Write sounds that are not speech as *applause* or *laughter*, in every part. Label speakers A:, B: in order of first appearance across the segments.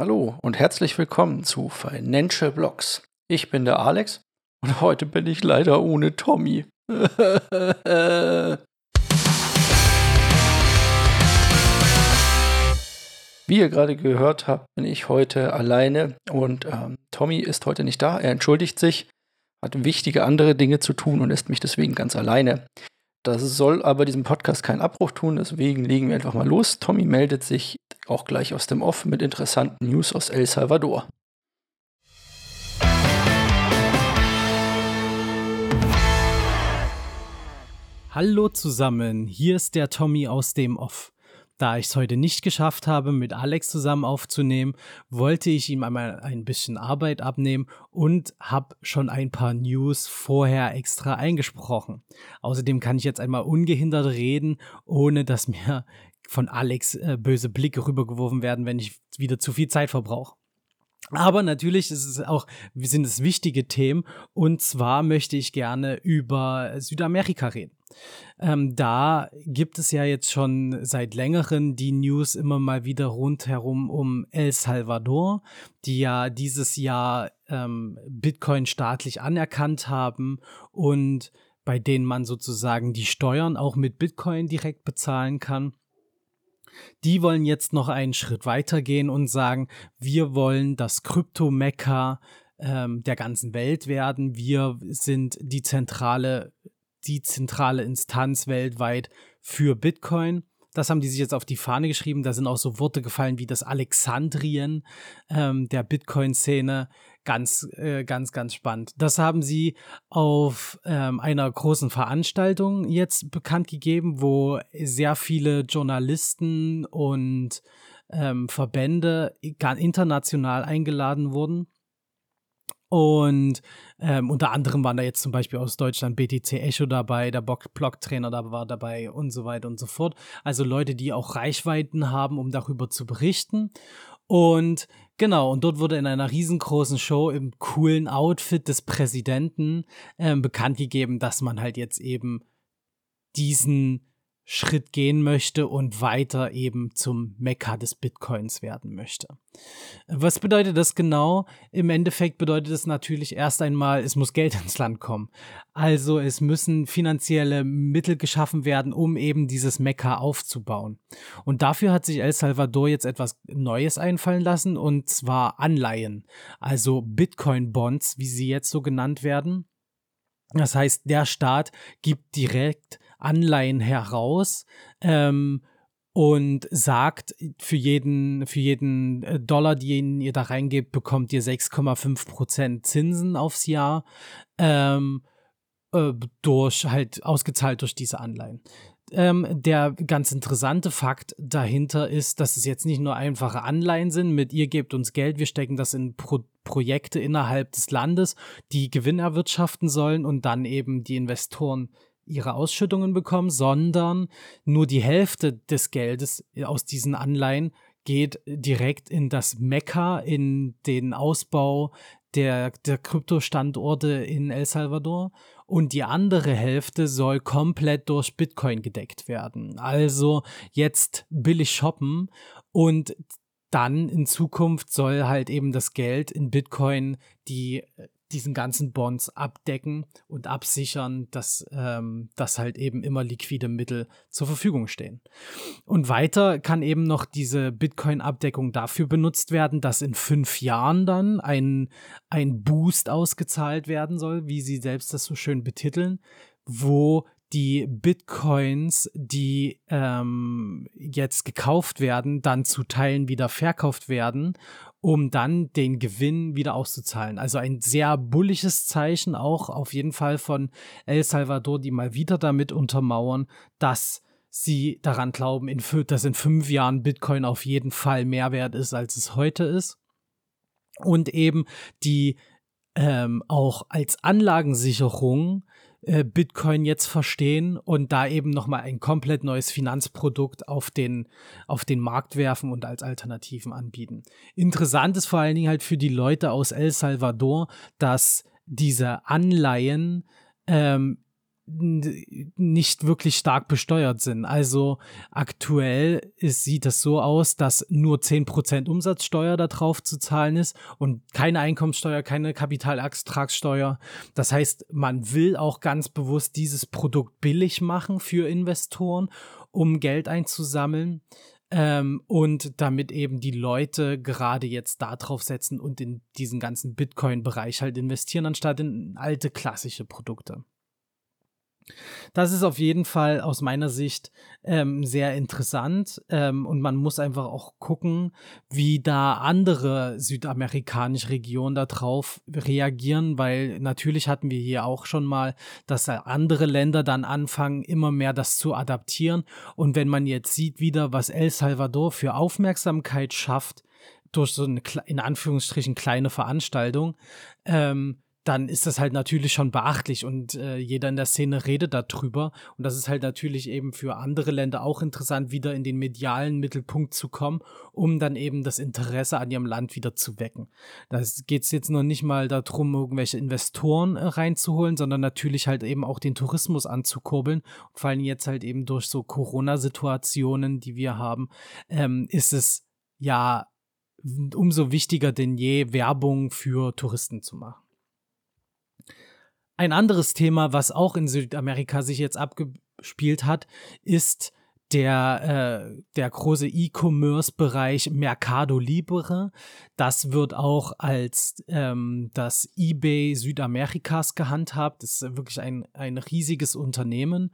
A: Hallo und herzlich willkommen zu Financial Blocks. Ich bin der Alex und heute bin ich leider ohne Tommy. *laughs* Wie ihr gerade gehört habt, bin ich heute alleine und ähm, Tommy ist heute nicht da. Er entschuldigt sich, hat wichtige andere Dinge zu tun und lässt mich deswegen ganz alleine. Das soll aber diesem Podcast keinen Abbruch tun, deswegen legen wir einfach mal los. Tommy meldet sich auch gleich aus dem Off mit interessanten News aus El Salvador.
B: Hallo zusammen, hier ist der Tommy aus dem Off. Da ich es heute nicht geschafft habe, mit Alex zusammen aufzunehmen, wollte ich ihm einmal ein bisschen Arbeit abnehmen und habe schon ein paar News vorher extra eingesprochen. Außerdem kann ich jetzt einmal ungehindert reden, ohne dass mir von Alex äh, böse Blicke rübergeworfen werden, wenn ich wieder zu viel Zeit verbrauche. Aber natürlich ist es auch, sind es wichtige Themen. Und zwar möchte ich gerne über Südamerika reden. Ähm, da gibt es ja jetzt schon seit längerem die News immer mal wieder rundherum um El Salvador, die ja dieses Jahr ähm, Bitcoin staatlich anerkannt haben und bei denen man sozusagen die Steuern auch mit Bitcoin direkt bezahlen kann. Die wollen jetzt noch einen Schritt weiter gehen und sagen, wir wollen das Krypto-Mekka ähm, der ganzen Welt werden. Wir sind die zentrale, die zentrale Instanz weltweit für Bitcoin. Das haben die sich jetzt auf die Fahne geschrieben. Da sind auch so Worte gefallen wie das Alexandrien ähm, der Bitcoin-Szene. Ganz, äh, ganz, ganz spannend. Das haben sie auf ähm, einer großen Veranstaltung jetzt bekannt gegeben, wo sehr viele Journalisten und ähm, Verbände international eingeladen wurden. Und ähm, unter anderem waren da jetzt zum Beispiel aus Deutschland BTC Echo dabei, der Block-Trainer da war dabei und so weiter und so fort. Also Leute, die auch Reichweiten haben, um darüber zu berichten. Und genau, und dort wurde in einer riesengroßen Show im coolen Outfit des Präsidenten ähm, bekannt gegeben, dass man halt jetzt eben diesen Schritt gehen möchte und weiter eben zum Mekka des Bitcoins werden möchte. Was bedeutet das genau? Im Endeffekt bedeutet es natürlich erst einmal, es muss Geld *laughs* ins Land kommen. Also es müssen finanzielle Mittel geschaffen werden, um eben dieses Mekka aufzubauen. Und dafür hat sich El Salvador jetzt etwas Neues einfallen lassen, und zwar Anleihen, also Bitcoin-Bonds, wie sie jetzt so genannt werden. Das heißt, der Staat gibt direkt Anleihen heraus ähm, und sagt, für jeden, für jeden äh, Dollar, den ihr da reingebt, bekommt ihr 6,5% Zinsen aufs Jahr ähm, äh, durch halt ausgezahlt durch diese Anleihen. Ähm, der ganz interessante Fakt dahinter ist, dass es jetzt nicht nur einfache Anleihen sind mit ihr gebt uns Geld, wir stecken das in Pro Projekte innerhalb des Landes, die Gewinn erwirtschaften sollen und dann eben die Investoren ihre Ausschüttungen bekommen, sondern nur die Hälfte des Geldes aus diesen Anleihen geht direkt in das Mekka, in den Ausbau der, der Kryptostandorte in El Salvador und die andere Hälfte soll komplett durch Bitcoin gedeckt werden. Also jetzt billig shoppen und dann in Zukunft soll halt eben das Geld in Bitcoin die diesen ganzen Bonds abdecken und absichern, dass, ähm, dass halt eben immer liquide Mittel zur Verfügung stehen. Und weiter kann eben noch diese Bitcoin-Abdeckung dafür benutzt werden, dass in fünf Jahren dann ein, ein Boost ausgezahlt werden soll, wie sie selbst das so schön betiteln, wo die Bitcoins, die ähm, jetzt gekauft werden, dann zu Teilen wieder verkauft werden, um dann den Gewinn wieder auszuzahlen. Also ein sehr bullisches Zeichen auch auf jeden Fall von El Salvador, die mal wieder damit untermauern, dass sie daran glauben, in, dass in fünf Jahren Bitcoin auf jeden Fall mehr wert ist, als es heute ist. Und eben die ähm, auch als Anlagensicherung äh, Bitcoin jetzt verstehen und da eben nochmal ein komplett neues Finanzprodukt auf den, auf den Markt werfen und als Alternativen anbieten. Interessant ist vor allen Dingen halt für die Leute aus El Salvador, dass diese Anleihen ähm, nicht wirklich stark besteuert sind. Also aktuell ist, sieht es so aus, dass nur 10% Umsatzsteuer da drauf zu zahlen ist und keine Einkommenssteuer, keine Kapitalertragssteuer. Das heißt, man will auch ganz bewusst dieses Produkt billig machen für Investoren, um Geld einzusammeln. Ähm, und damit eben die Leute gerade jetzt da drauf setzen und in diesen ganzen Bitcoin-Bereich halt investieren, anstatt in alte klassische Produkte. Das ist auf jeden Fall aus meiner Sicht ähm, sehr interessant ähm, und man muss einfach auch gucken, wie da andere südamerikanische Regionen darauf reagieren, weil natürlich hatten wir hier auch schon mal, dass andere Länder dann anfangen, immer mehr das zu adaptieren. Und wenn man jetzt sieht wieder, was El Salvador für Aufmerksamkeit schafft, durch so eine in Anführungsstrichen kleine Veranstaltung, ähm, dann ist das halt natürlich schon beachtlich und äh, jeder in der Szene redet darüber. Und das ist halt natürlich eben für andere Länder auch interessant, wieder in den medialen Mittelpunkt zu kommen, um dann eben das Interesse an ihrem Land wieder zu wecken. Da geht es jetzt noch nicht mal darum, irgendwelche Investoren äh, reinzuholen, sondern natürlich halt eben auch den Tourismus anzukurbeln. Und vor allem jetzt halt eben durch so Corona-Situationen, die wir haben, ähm, ist es ja umso wichtiger denn je, Werbung für Touristen zu machen. Ein anderes Thema, was auch in Südamerika sich jetzt abgespielt hat, ist der, äh, der große E-Commerce-Bereich Mercado Libre. Das wird auch als ähm, das eBay Südamerikas gehandhabt. Das ist wirklich ein, ein riesiges Unternehmen.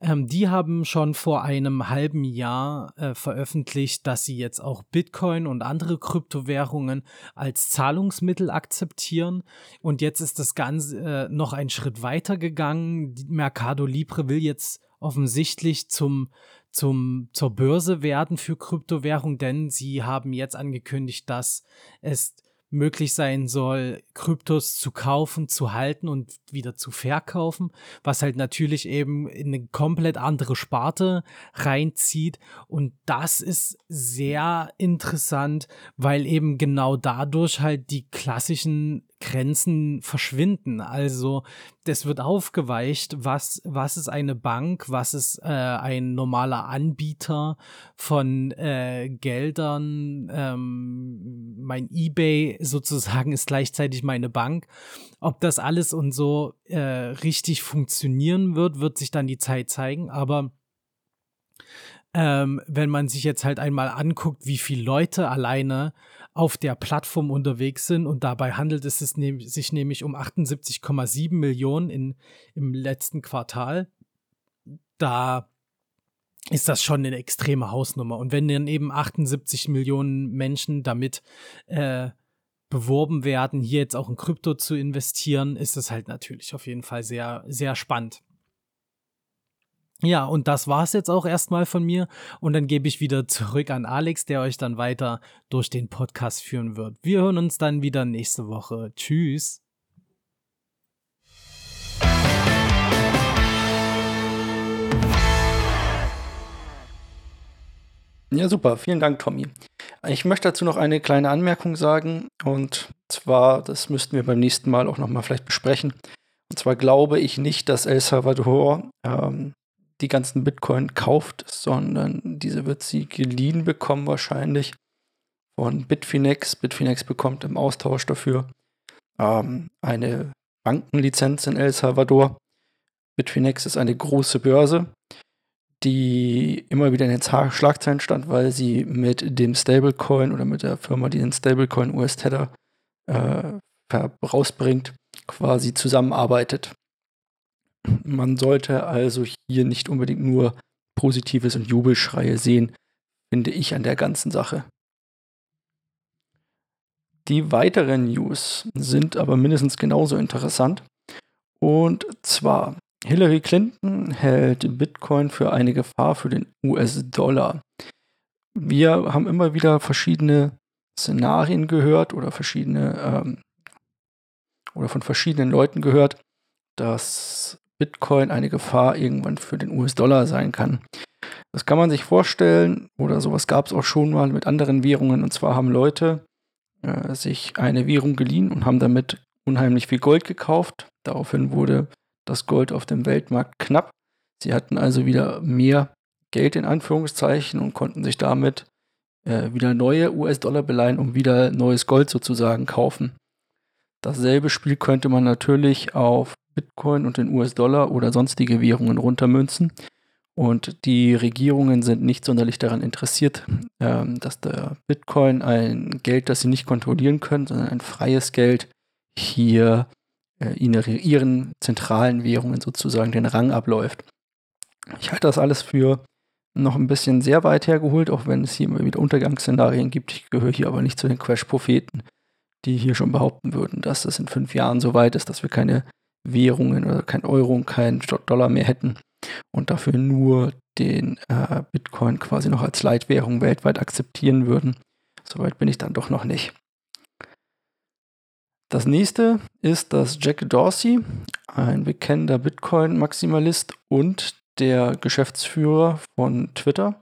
B: Ähm, die haben schon vor einem halben Jahr äh, veröffentlicht, dass sie jetzt auch Bitcoin und andere Kryptowährungen als Zahlungsmittel akzeptieren. Und jetzt ist das Ganze äh, noch einen Schritt weiter gegangen. Mercado Libre will jetzt offensichtlich zum zum, zur Börse werden für Kryptowährung, denn sie haben jetzt angekündigt, dass es möglich sein soll, Kryptos zu kaufen, zu halten und wieder zu verkaufen, was halt natürlich eben in eine komplett andere Sparte reinzieht. Und das ist sehr interessant, weil eben genau dadurch halt die klassischen Grenzen verschwinden. Also das wird aufgeweicht, was, was ist eine Bank, was ist äh, ein normaler Anbieter von äh, Geldern. Ähm, mein eBay sozusagen ist gleichzeitig meine Bank. Ob das alles und so äh, richtig funktionieren wird, wird sich dann die Zeit zeigen. Aber ähm, wenn man sich jetzt halt einmal anguckt, wie viele Leute alleine auf der Plattform unterwegs sind und dabei handelt es sich nämlich um 78,7 Millionen in, im letzten Quartal. Da ist das schon eine extreme Hausnummer. Und wenn dann eben 78 Millionen Menschen damit äh, beworben werden, hier jetzt auch in Krypto zu investieren, ist das halt natürlich auf jeden Fall sehr, sehr spannend. Ja, und das war's jetzt auch erstmal von mir. Und dann gebe ich wieder zurück an Alex, der euch dann weiter durch den Podcast führen wird. Wir hören uns dann wieder nächste Woche. Tschüss.
A: Ja, super. Vielen Dank, Tommy. Ich möchte dazu noch eine kleine Anmerkung sagen. Und zwar, das müssten wir beim nächsten Mal auch nochmal vielleicht besprechen. Und zwar glaube ich nicht, dass El Salvador ähm, die ganzen Bitcoin kauft, sondern diese wird sie geliehen bekommen wahrscheinlich von Bitfinex. Bitfinex bekommt im Austausch dafür ähm, eine Bankenlizenz in El Salvador. Bitfinex ist eine große Börse, die immer wieder in den Schlagzeilen stand, weil sie mit dem Stablecoin oder mit der Firma, die den Stablecoin US Tether äh, rausbringt, quasi zusammenarbeitet. Man sollte also hier nicht unbedingt nur Positives und Jubelschreie sehen, finde ich an der ganzen Sache. Die weiteren News sind aber mindestens genauso interessant. Und zwar, Hillary Clinton hält Bitcoin für eine Gefahr für den US-Dollar. Wir haben immer wieder verschiedene Szenarien gehört oder verschiedene ähm, oder von verschiedenen Leuten gehört, dass Bitcoin eine Gefahr irgendwann für den US-Dollar sein kann. Das kann man sich vorstellen, oder sowas gab es auch schon mal mit anderen Währungen. Und zwar haben Leute äh, sich eine Währung geliehen und haben damit unheimlich viel Gold gekauft. Daraufhin wurde das Gold auf dem Weltmarkt knapp. Sie hatten also wieder mehr Geld in Anführungszeichen und konnten sich damit äh, wieder neue US-Dollar beleihen, um wieder neues Gold sozusagen kaufen. Dasselbe Spiel könnte man natürlich auf Bitcoin und den US-Dollar oder sonstige Währungen runtermünzen. Und die Regierungen sind nicht sonderlich daran interessiert, ähm, dass der Bitcoin ein Geld, das sie nicht kontrollieren können, sondern ein freies Geld hier äh, ihren zentralen Währungen sozusagen den Rang abläuft. Ich halte das alles für noch ein bisschen sehr weit hergeholt, auch wenn es hier immer wieder Untergangsszenarien gibt. Ich gehöre hier aber nicht zu den Crash-Propheten, die hier schon behaupten würden, dass es in fünf Jahren so weit ist, dass wir keine Währungen oder kein Euro und kein Dollar mehr hätten und dafür nur den äh, Bitcoin quasi noch als Leitwährung weltweit akzeptieren würden. Soweit bin ich dann doch noch nicht. Das nächste ist, dass Jack Dorsey, ein bekennender Bitcoin-Maximalist und der Geschäftsführer von Twitter,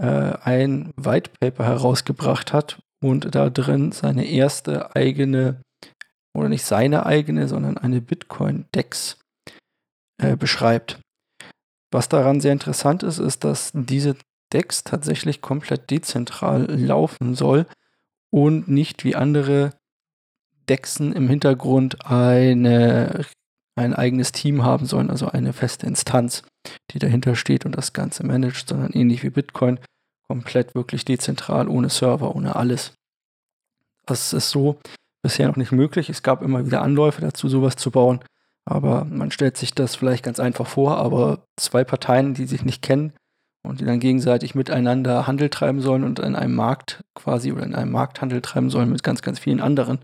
A: äh, ein White Paper herausgebracht hat und da drin seine erste eigene, oder nicht seine eigene, sondern eine Bitcoin-Dex äh, beschreibt. Was daran sehr interessant ist, ist, dass diese Dex tatsächlich komplett dezentral laufen soll und nicht wie andere Dexen im Hintergrund eine, ein eigenes Team haben sollen, also eine feste Instanz, die dahinter steht und das Ganze managt, sondern ähnlich wie Bitcoin komplett wirklich dezentral, ohne Server, ohne alles. Das ist so bisher noch nicht möglich. Es gab immer wieder Anläufe dazu, sowas zu bauen. Aber man stellt sich das vielleicht ganz einfach vor, aber zwei Parteien, die sich nicht kennen und die dann gegenseitig miteinander Handel treiben sollen und in einem Markt quasi oder in einem Markthandel treiben sollen mit ganz, ganz vielen anderen,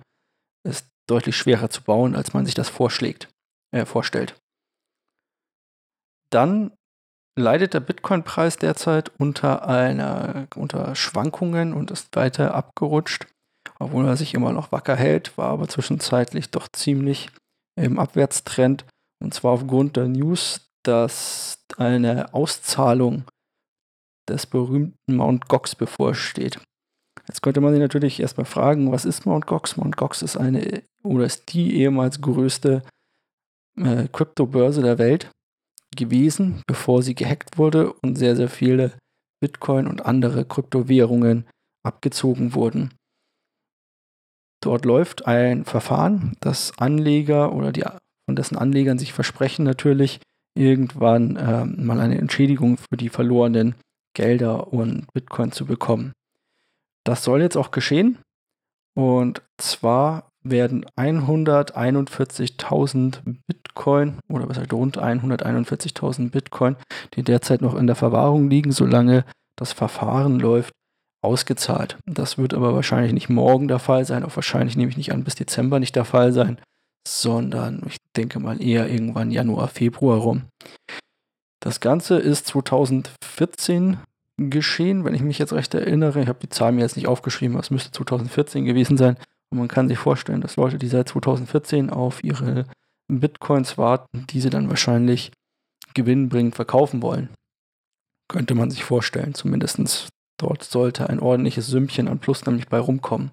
A: ist deutlich schwerer zu bauen, als man sich das vorschlägt, äh, vorstellt. Dann leidet der Bitcoin-Preis derzeit unter einer unter Schwankungen und ist weiter abgerutscht, obwohl er sich immer noch wacker hält, war aber zwischenzeitlich doch ziemlich im Abwärtstrend. Und zwar aufgrund der News, dass eine Auszahlung des berühmten Mount Gox bevorsteht. Jetzt könnte man sich natürlich erstmal fragen, was ist Mount Gox? Mount Gox ist eine oder ist die ehemals größte äh, Kryptobörse der Welt gewesen, bevor sie gehackt wurde und sehr, sehr viele Bitcoin und andere Kryptowährungen abgezogen wurden. Dort läuft ein Verfahren, das Anleger oder die von dessen Anlegern sich versprechen natürlich irgendwann äh, mal eine Entschädigung für die verlorenen Gelder und Bitcoin zu bekommen. Das soll jetzt auch geschehen. Und zwar werden 141.000 Bitcoin oder heißt rund 141.000 Bitcoin, die derzeit noch in der Verwahrung liegen, solange das Verfahren läuft, ausgezahlt. Das wird aber wahrscheinlich nicht morgen der Fall sein, auch wahrscheinlich nehme ich nicht an, bis Dezember nicht der Fall sein, sondern ich denke mal eher irgendwann Januar, Februar rum. Das Ganze ist 2014 geschehen, wenn ich mich jetzt recht erinnere. Ich habe die Zahl mir jetzt nicht aufgeschrieben, aber es müsste 2014 gewesen sein. Und man kann sich vorstellen, dass Leute, die seit 2014 auf ihre Bitcoins warten, diese dann wahrscheinlich gewinnbringend verkaufen wollen. Könnte man sich vorstellen, zumindest Dort sollte ein ordentliches Sümmchen an Plus nämlich bei rumkommen.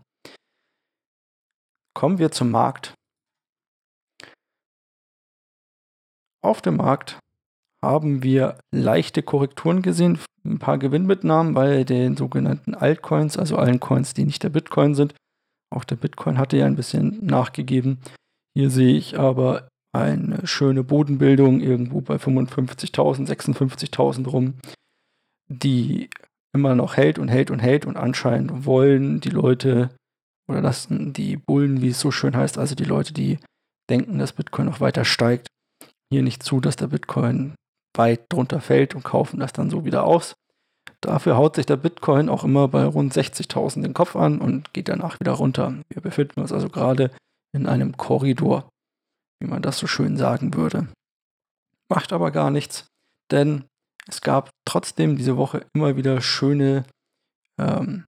A: Kommen wir zum Markt. Auf dem Markt haben wir leichte Korrekturen gesehen, ein paar Gewinnmitnahmen bei den sogenannten Altcoins, also allen Coins, die nicht der Bitcoin sind. Auch der Bitcoin hatte ja ein bisschen nachgegeben. Hier sehe ich aber eine schöne Bodenbildung irgendwo bei 55.000, 56.000 rum. Die immer noch hält und hält und hält und anscheinend wollen die Leute oder lassen die Bullen, wie es so schön heißt, also die Leute, die denken, dass Bitcoin noch weiter steigt, hier nicht zu, dass der Bitcoin weit drunter fällt und kaufen das dann so wieder aus. Dafür haut sich der Bitcoin auch immer bei rund 60.000 den Kopf an und geht danach wieder runter. Wir befinden uns also gerade in einem Korridor, wie man das so schön sagen würde. Macht aber gar nichts, denn es gab trotzdem diese Woche immer wieder schöne, ähm,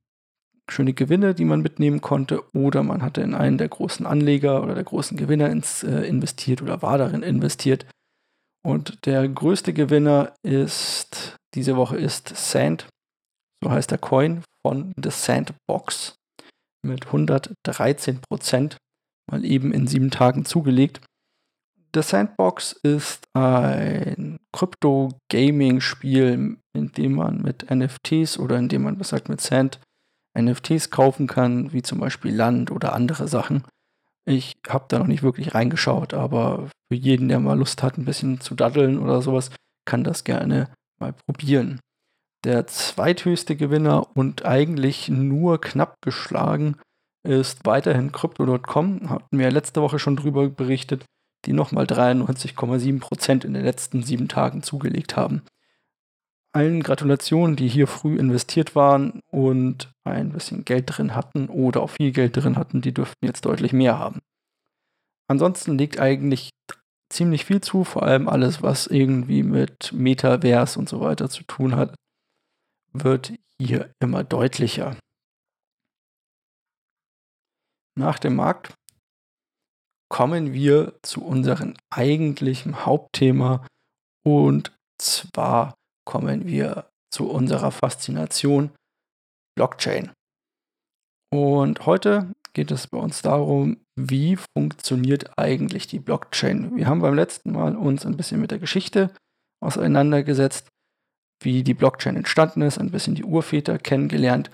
A: schöne Gewinne, die man mitnehmen konnte, oder man hatte in einen der großen Anleger oder der großen Gewinner ins, äh, investiert oder war darin investiert. Und der größte Gewinner ist diese Woche ist Sand, so heißt der Coin von The Sandbox mit 113 Prozent, mal eben in sieben Tagen zugelegt. The Sandbox ist ein Krypto-Gaming-Spiel, in dem man mit NFTs oder in dem man, was sagt, mit Sand NFTs kaufen kann, wie zum Beispiel Land oder andere Sachen. Ich habe da noch nicht wirklich reingeschaut, aber für jeden, der mal Lust hat, ein bisschen zu daddeln oder sowas, kann das gerne mal probieren. Der zweithöchste Gewinner und eigentlich nur knapp geschlagen ist weiterhin Crypto.com. Hatten wir letzte Woche schon drüber berichtet, die nochmal 93,7% in den letzten sieben Tagen zugelegt haben. Allen Gratulationen, die hier früh investiert waren und ein bisschen Geld drin hatten oder auch viel Geld drin hatten, die dürften jetzt deutlich mehr haben. Ansonsten liegt eigentlich ziemlich viel zu, vor allem alles, was irgendwie mit Metaverse und so weiter zu tun hat, wird hier immer deutlicher. Nach dem Markt kommen wir zu unserem eigentlichen Hauptthema und zwar kommen wir zu unserer Faszination Blockchain. Und heute geht es bei uns darum, wie funktioniert eigentlich die Blockchain. Wir haben beim letzten Mal uns ein bisschen mit der Geschichte auseinandergesetzt, wie die Blockchain entstanden ist, ein bisschen die Urväter kennengelernt.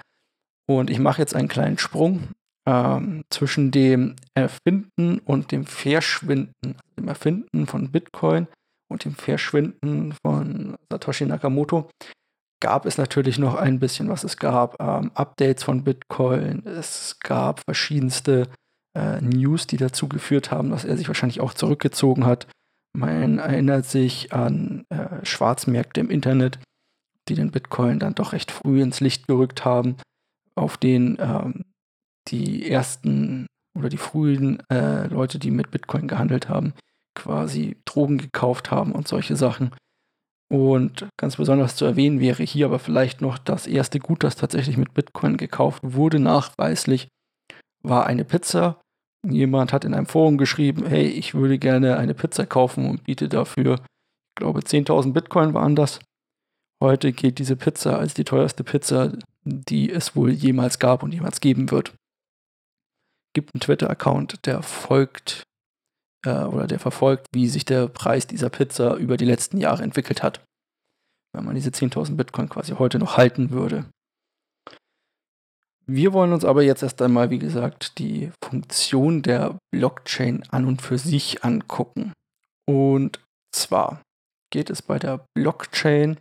A: Und ich mache jetzt einen kleinen Sprung ähm, zwischen dem Erfinden und dem Verschwinden, dem Erfinden von Bitcoin und dem Verschwinden von Satoshi Nakamoto gab es natürlich noch ein bisschen, was es gab. Ähm, Updates von Bitcoin, es gab verschiedenste äh, News, die dazu geführt haben, dass er sich wahrscheinlich auch zurückgezogen hat. Man erinnert sich an äh, Schwarzmärkte im Internet, die den Bitcoin dann doch recht früh ins Licht gerückt haben, auf denen ähm, die ersten oder die frühen äh, Leute, die mit Bitcoin gehandelt haben, quasi Drogen gekauft haben und solche Sachen. Und ganz besonders zu erwähnen wäre hier aber vielleicht noch das erste Gut, das tatsächlich mit Bitcoin gekauft wurde, nachweislich, war eine Pizza. Jemand hat in einem Forum geschrieben, hey, ich würde gerne eine Pizza kaufen und biete dafür, ich glaube, 10.000 Bitcoin waren das. Heute geht diese Pizza als die teuerste Pizza, die es wohl jemals gab und jemals geben wird. Gibt einen Twitter-Account, der folgt äh, oder der verfolgt, wie sich der Preis dieser Pizza über die letzten Jahre entwickelt hat. Wenn man diese 10.000 Bitcoin quasi heute noch halten würde. Wir wollen uns aber jetzt erst einmal, wie gesagt, die Funktion der Blockchain an und für sich angucken. Und zwar geht es bei der Blockchain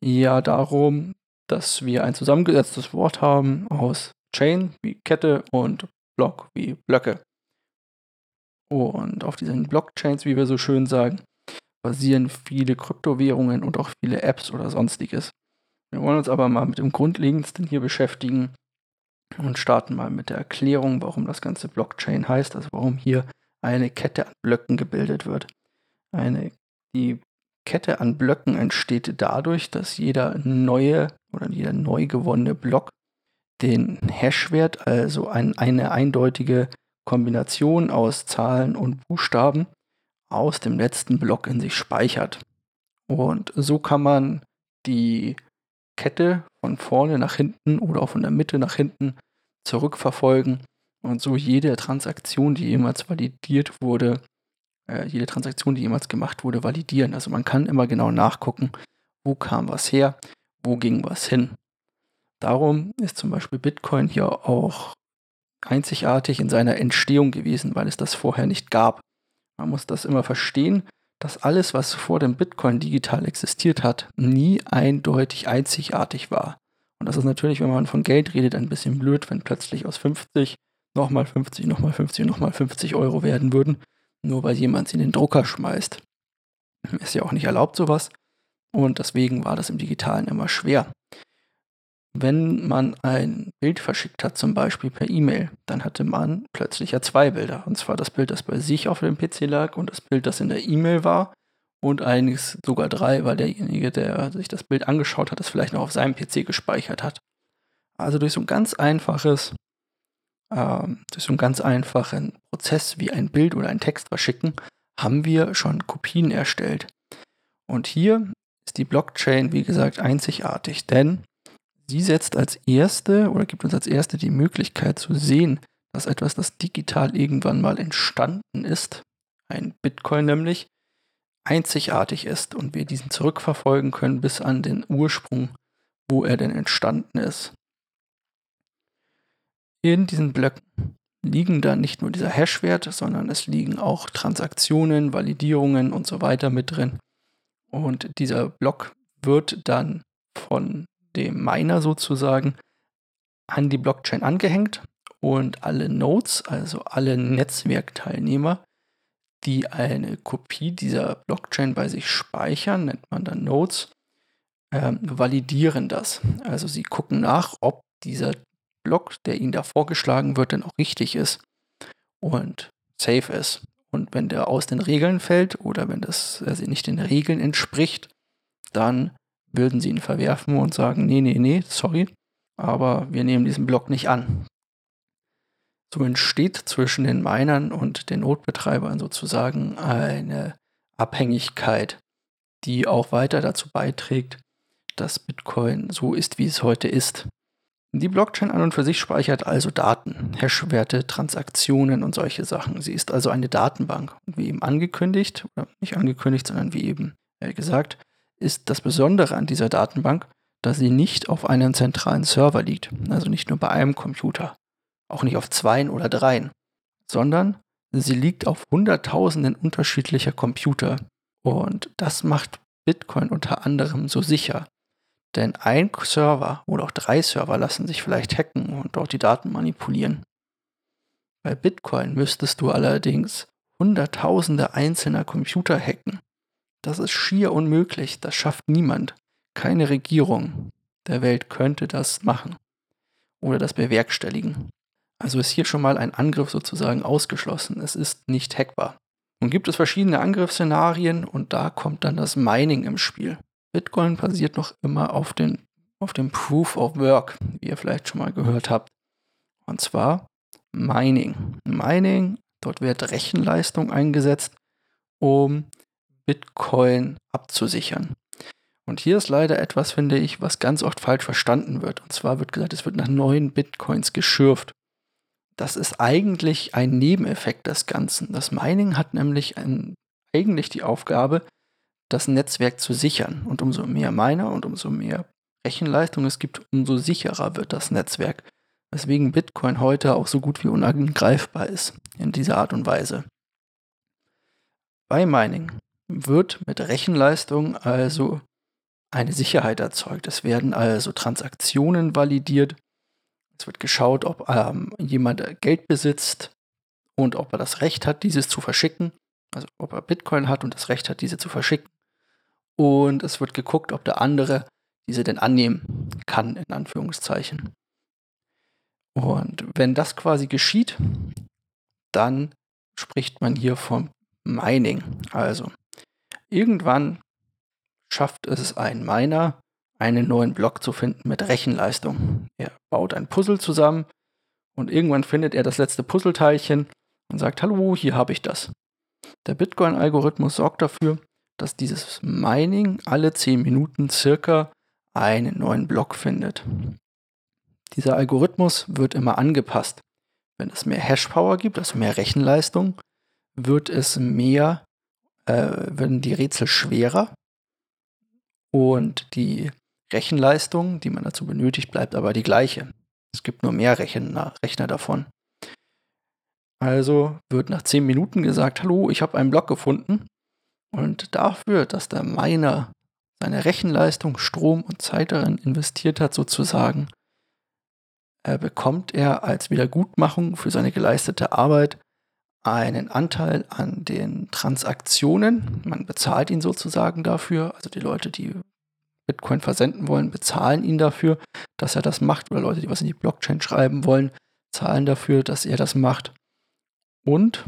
A: ja darum, dass wir ein zusammengesetztes Wort haben aus Chain wie Kette und Block wie Blöcke. Und auf diesen Blockchains, wie wir so schön sagen, basieren viele Kryptowährungen und auch viele Apps oder sonstiges. Wir wollen uns aber mal mit dem Grundlegendsten hier beschäftigen und starten mal mit der Erklärung, warum das ganze Blockchain heißt, also warum hier eine Kette an Blöcken gebildet wird. Eine, die Kette an Blöcken entsteht dadurch, dass jeder neue oder jeder neu gewonnene Block den Hashwert, also ein, eine eindeutige Kombination aus Zahlen und Buchstaben aus dem letzten Block in sich speichert. Und so kann man die Kette von vorne nach hinten oder auch von der Mitte nach hinten zurückverfolgen und so jede Transaktion, die jemals validiert wurde, äh, jede Transaktion, die jemals gemacht wurde, validieren. Also man kann immer genau nachgucken, wo kam was her, wo ging was hin. Darum ist zum Beispiel Bitcoin hier auch einzigartig in seiner Entstehung gewesen, weil es das vorher nicht gab. Man muss das immer verstehen, dass alles, was vor dem Bitcoin digital existiert hat, nie eindeutig einzigartig war. Und das ist natürlich, wenn man von Geld redet, ein bisschen blöd, wenn plötzlich aus 50 nochmal 50, nochmal 50, nochmal 50 Euro werden würden, nur weil jemand sie in den Drucker schmeißt. Ist ja auch nicht erlaubt sowas. Und deswegen war das im Digitalen immer schwer wenn man ein Bild verschickt hat, zum Beispiel per E-Mail, dann hatte man plötzlich ja zwei Bilder. Und zwar das Bild, das bei sich auf dem PC lag und das Bild, das in der E-Mail war. Und einiges sogar drei, weil derjenige, der sich das Bild angeschaut hat, das vielleicht noch auf seinem PC gespeichert hat. Also durch so ein ganz einfaches, ähm, durch so einen ganz einfachen Prozess wie ein Bild oder ein Text verschicken, haben wir schon Kopien erstellt. Und hier ist die Blockchain, wie gesagt, einzigartig, denn Sie setzt als erste oder gibt uns als erste die Möglichkeit zu sehen, dass etwas, das digital irgendwann mal entstanden ist, ein Bitcoin nämlich, einzigartig ist und wir diesen zurückverfolgen können bis an den Ursprung, wo er denn entstanden ist. In diesen Blöcken liegen dann nicht nur dieser Hashwert, sondern es liegen auch Transaktionen, Validierungen und so weiter mit drin. Und dieser Block wird dann von dem Miner sozusagen an die Blockchain angehängt und alle Nodes, also alle Netzwerkteilnehmer, die eine Kopie dieser Blockchain bei sich speichern, nennt man dann Nodes, ähm, validieren das. Also sie gucken nach, ob dieser Block, der ihnen da vorgeschlagen wird, denn auch richtig ist und safe ist. Und wenn der aus den Regeln fällt oder wenn das also nicht den Regeln entspricht, dann würden sie ihn verwerfen und sagen, nee, nee, nee, sorry, aber wir nehmen diesen Block nicht an. So entsteht zwischen den Minern und den Notbetreibern sozusagen eine Abhängigkeit, die auch weiter dazu beiträgt, dass Bitcoin so ist, wie es heute ist. Die Blockchain an und für sich speichert also Daten, Hashwerte, Transaktionen und solche Sachen. Sie ist also eine Datenbank. Und wie eben angekündigt, oder nicht angekündigt, sondern wie eben gesagt, ist das Besondere an dieser Datenbank, dass sie nicht auf einem zentralen Server liegt, also nicht nur bei einem Computer, auch nicht auf zweien oder dreien, sondern sie liegt auf Hunderttausenden unterschiedlicher Computer. Und das macht Bitcoin unter anderem so sicher. Denn ein Server oder auch drei Server lassen sich vielleicht hacken und dort die Daten manipulieren. Bei Bitcoin müsstest du allerdings Hunderttausende einzelner Computer hacken. Das ist schier unmöglich, das schafft niemand. Keine Regierung der Welt könnte das machen oder das bewerkstelligen. Also ist hier schon mal ein Angriff sozusagen ausgeschlossen. Es ist nicht hackbar. Nun gibt es verschiedene Angriffsszenarien und da kommt dann das Mining im Spiel. Bitcoin basiert noch immer auf, den, auf dem Proof of Work, wie ihr vielleicht schon mal gehört habt. Und zwar Mining. Mining, dort wird Rechenleistung eingesetzt, um Bitcoin abzusichern. Und hier ist leider etwas, finde ich, was ganz oft falsch verstanden wird. Und zwar wird gesagt, es wird nach neuen Bitcoins geschürft. Das ist eigentlich ein Nebeneffekt des Ganzen. Das Mining hat nämlich ein, eigentlich die Aufgabe, das Netzwerk zu sichern. Und umso mehr Miner und umso mehr Rechenleistung es gibt, umso sicherer wird das Netzwerk. Weswegen Bitcoin heute auch so gut wie unangreifbar ist in dieser Art und Weise. Bei Mining wird mit Rechenleistung also eine Sicherheit erzeugt. Es werden also Transaktionen validiert. Es wird geschaut, ob ähm, jemand Geld besitzt und ob er das Recht hat, dieses zu verschicken. Also ob er Bitcoin hat und das Recht hat, diese zu verschicken. Und es wird geguckt, ob der andere diese denn annehmen kann, in Anführungszeichen. Und wenn das quasi geschieht, dann spricht man hier vom Mining. Also irgendwann schafft es ein Miner, einen neuen Block zu finden mit Rechenleistung. Er baut ein Puzzle zusammen und irgendwann findet er das letzte Puzzleteilchen und sagt, hallo, hier habe ich das. Der Bitcoin-Algorithmus sorgt dafür, dass dieses Mining alle 10 Minuten circa einen neuen Block findet. Dieser Algorithmus wird immer angepasst. Wenn es mehr Hashpower gibt, also mehr Rechenleistung, wird es mehr, werden die Rätsel schwerer und die Rechenleistung, die man dazu benötigt, bleibt aber die gleiche. Es gibt nur mehr Rechner, Rechner davon. Also wird nach 10 Minuten gesagt, hallo, ich habe einen Block gefunden. Und dafür, dass der Miner seine Rechenleistung, Strom und Zeit darin investiert hat, sozusagen, äh, bekommt er als Wiedergutmachung für seine geleistete Arbeit einen Anteil an den Transaktionen. Man bezahlt ihn sozusagen dafür. Also die Leute, die Bitcoin versenden wollen, bezahlen ihn dafür, dass er das macht. Oder Leute, die was in die Blockchain schreiben wollen, zahlen dafür, dass er das macht. Und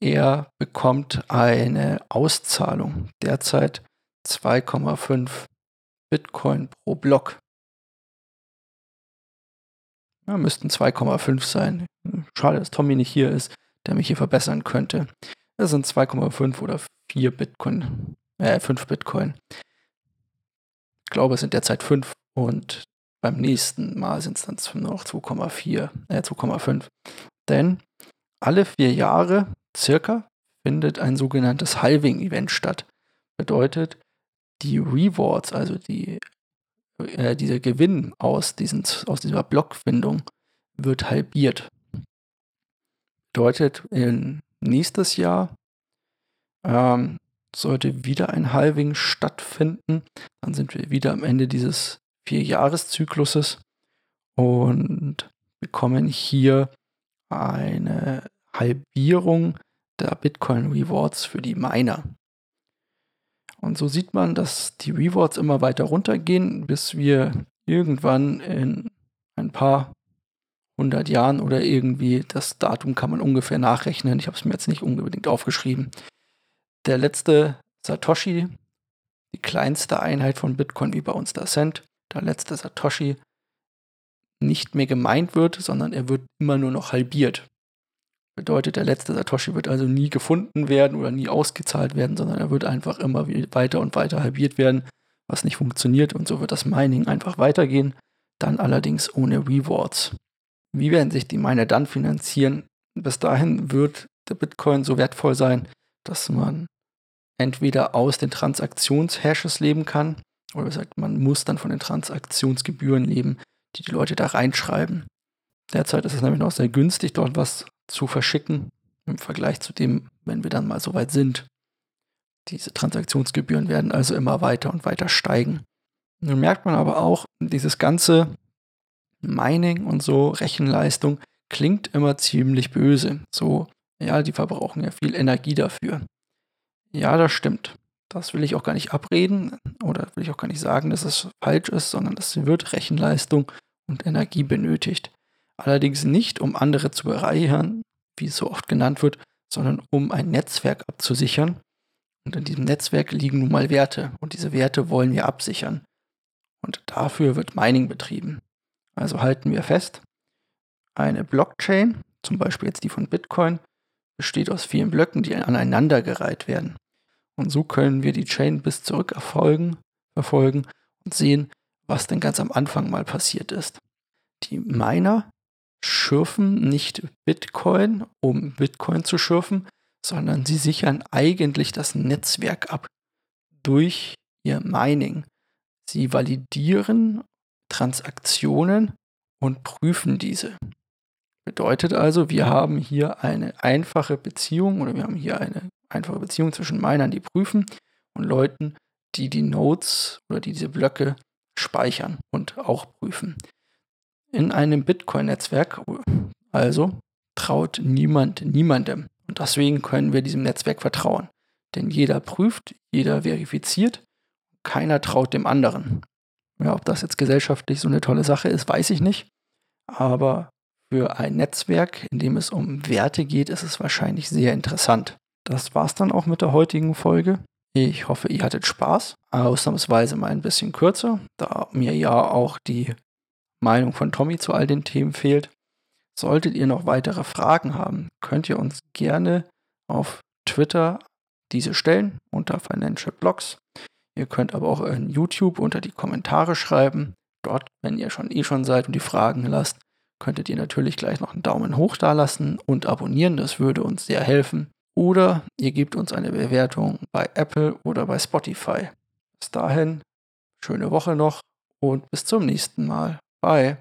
A: er bekommt eine Auszahlung, derzeit 2,5 Bitcoin pro Block. Ja, müssten 2,5 sein. Schade, dass Tommy nicht hier ist, der mich hier verbessern könnte. Das sind 2,5 oder 4 Bitcoin, äh, 5 Bitcoin. Ich glaube, es sind derzeit 5 und beim nächsten Mal sind es dann nur noch 2,4, äh, 2,5. Denn alle vier Jahre circa findet ein sogenanntes Halving-Event statt. Bedeutet, die Rewards, also die, äh, dieser Gewinn aus, diesen, aus dieser Blockfindung, wird halbiert. Bedeutet, in nächstes Jahr ähm, sollte wieder ein Halving stattfinden. Dann sind wir wieder am Ende dieses Vierjahreszykluses und bekommen hier eine Halbierung der Bitcoin Rewards für die Miner. Und so sieht man, dass die Rewards immer weiter runtergehen, bis wir irgendwann in ein paar hundert Jahren oder irgendwie, das Datum kann man ungefähr nachrechnen, ich habe es mir jetzt nicht unbedingt aufgeschrieben, der letzte Satoshi, die kleinste Einheit von Bitcoin wie bei uns der Cent, der letzte Satoshi nicht mehr gemeint wird, sondern er wird immer nur noch halbiert. Bedeutet, der letzte Satoshi wird also nie gefunden werden oder nie ausgezahlt werden, sondern er wird einfach immer weiter und weiter halbiert werden, was nicht funktioniert und so wird das Mining einfach weitergehen, dann allerdings ohne Rewards. Wie werden sich die Miner dann finanzieren? Bis dahin wird der Bitcoin so wertvoll sein, dass man entweder aus den Transaktionshashes leben kann, oder sagt, man muss dann von den Transaktionsgebühren leben, die die Leute da reinschreiben. Derzeit ist es nämlich noch sehr günstig, dort was zu verschicken, im Vergleich zu dem, wenn wir dann mal so weit sind. Diese Transaktionsgebühren werden also immer weiter und weiter steigen. Nun merkt man aber auch, dieses ganze Mining und so Rechenleistung klingt immer ziemlich böse. So, ja, die verbrauchen ja viel Energie dafür. Ja, das stimmt. Das will ich auch gar nicht abreden oder will ich auch gar nicht sagen, dass es falsch ist, sondern es wird Rechenleistung und Energie benötigt. Allerdings nicht, um andere zu bereichern, wie es so oft genannt wird, sondern um ein Netzwerk abzusichern. Und in diesem Netzwerk liegen nun mal Werte und diese Werte wollen wir absichern. Und dafür wird Mining betrieben. Also halten wir fest, eine Blockchain, zum Beispiel jetzt die von Bitcoin, besteht aus vielen Blöcken, die aneinandergereiht werden. Und so können wir die Chain bis zurück erfolgen, verfolgen und sehen, was denn ganz am Anfang mal passiert ist. Die Miner schürfen nicht Bitcoin, um Bitcoin zu schürfen, sondern sie sichern eigentlich das Netzwerk ab durch ihr Mining. Sie validieren Transaktionen und prüfen diese. Bedeutet also, wir haben hier eine einfache Beziehung oder wir haben hier eine einfache Beziehung zwischen Minern, die prüfen und Leuten, die die Nodes oder die diese Blöcke speichern und auch prüfen. In einem Bitcoin-Netzwerk also traut niemand niemandem und deswegen können wir diesem Netzwerk vertrauen. Denn jeder prüft, jeder verifiziert, keiner traut dem anderen. Ja, ob das jetzt gesellschaftlich so eine tolle Sache ist, weiß ich nicht. Aber für ein Netzwerk, in dem es um Werte geht, ist es wahrscheinlich sehr interessant. Das war's dann auch mit der heutigen Folge. Ich hoffe, ihr hattet Spaß. Ausnahmsweise mal ein bisschen kürzer, da mir ja auch die Meinung von Tommy zu all den Themen fehlt. Solltet ihr noch weitere Fragen haben, könnt ihr uns gerne auf Twitter diese stellen unter Financial Blogs. Ihr könnt aber auch in YouTube unter die Kommentare schreiben. Dort, wenn ihr schon eh schon seid und die Fragen lasst, könntet ihr natürlich gleich noch einen Daumen hoch da lassen und abonnieren. Das würde uns sehr helfen. Oder ihr gebt uns eine Bewertung bei Apple oder bei Spotify. Bis dahin, schöne Woche noch und bis zum nächsten Mal. Bye.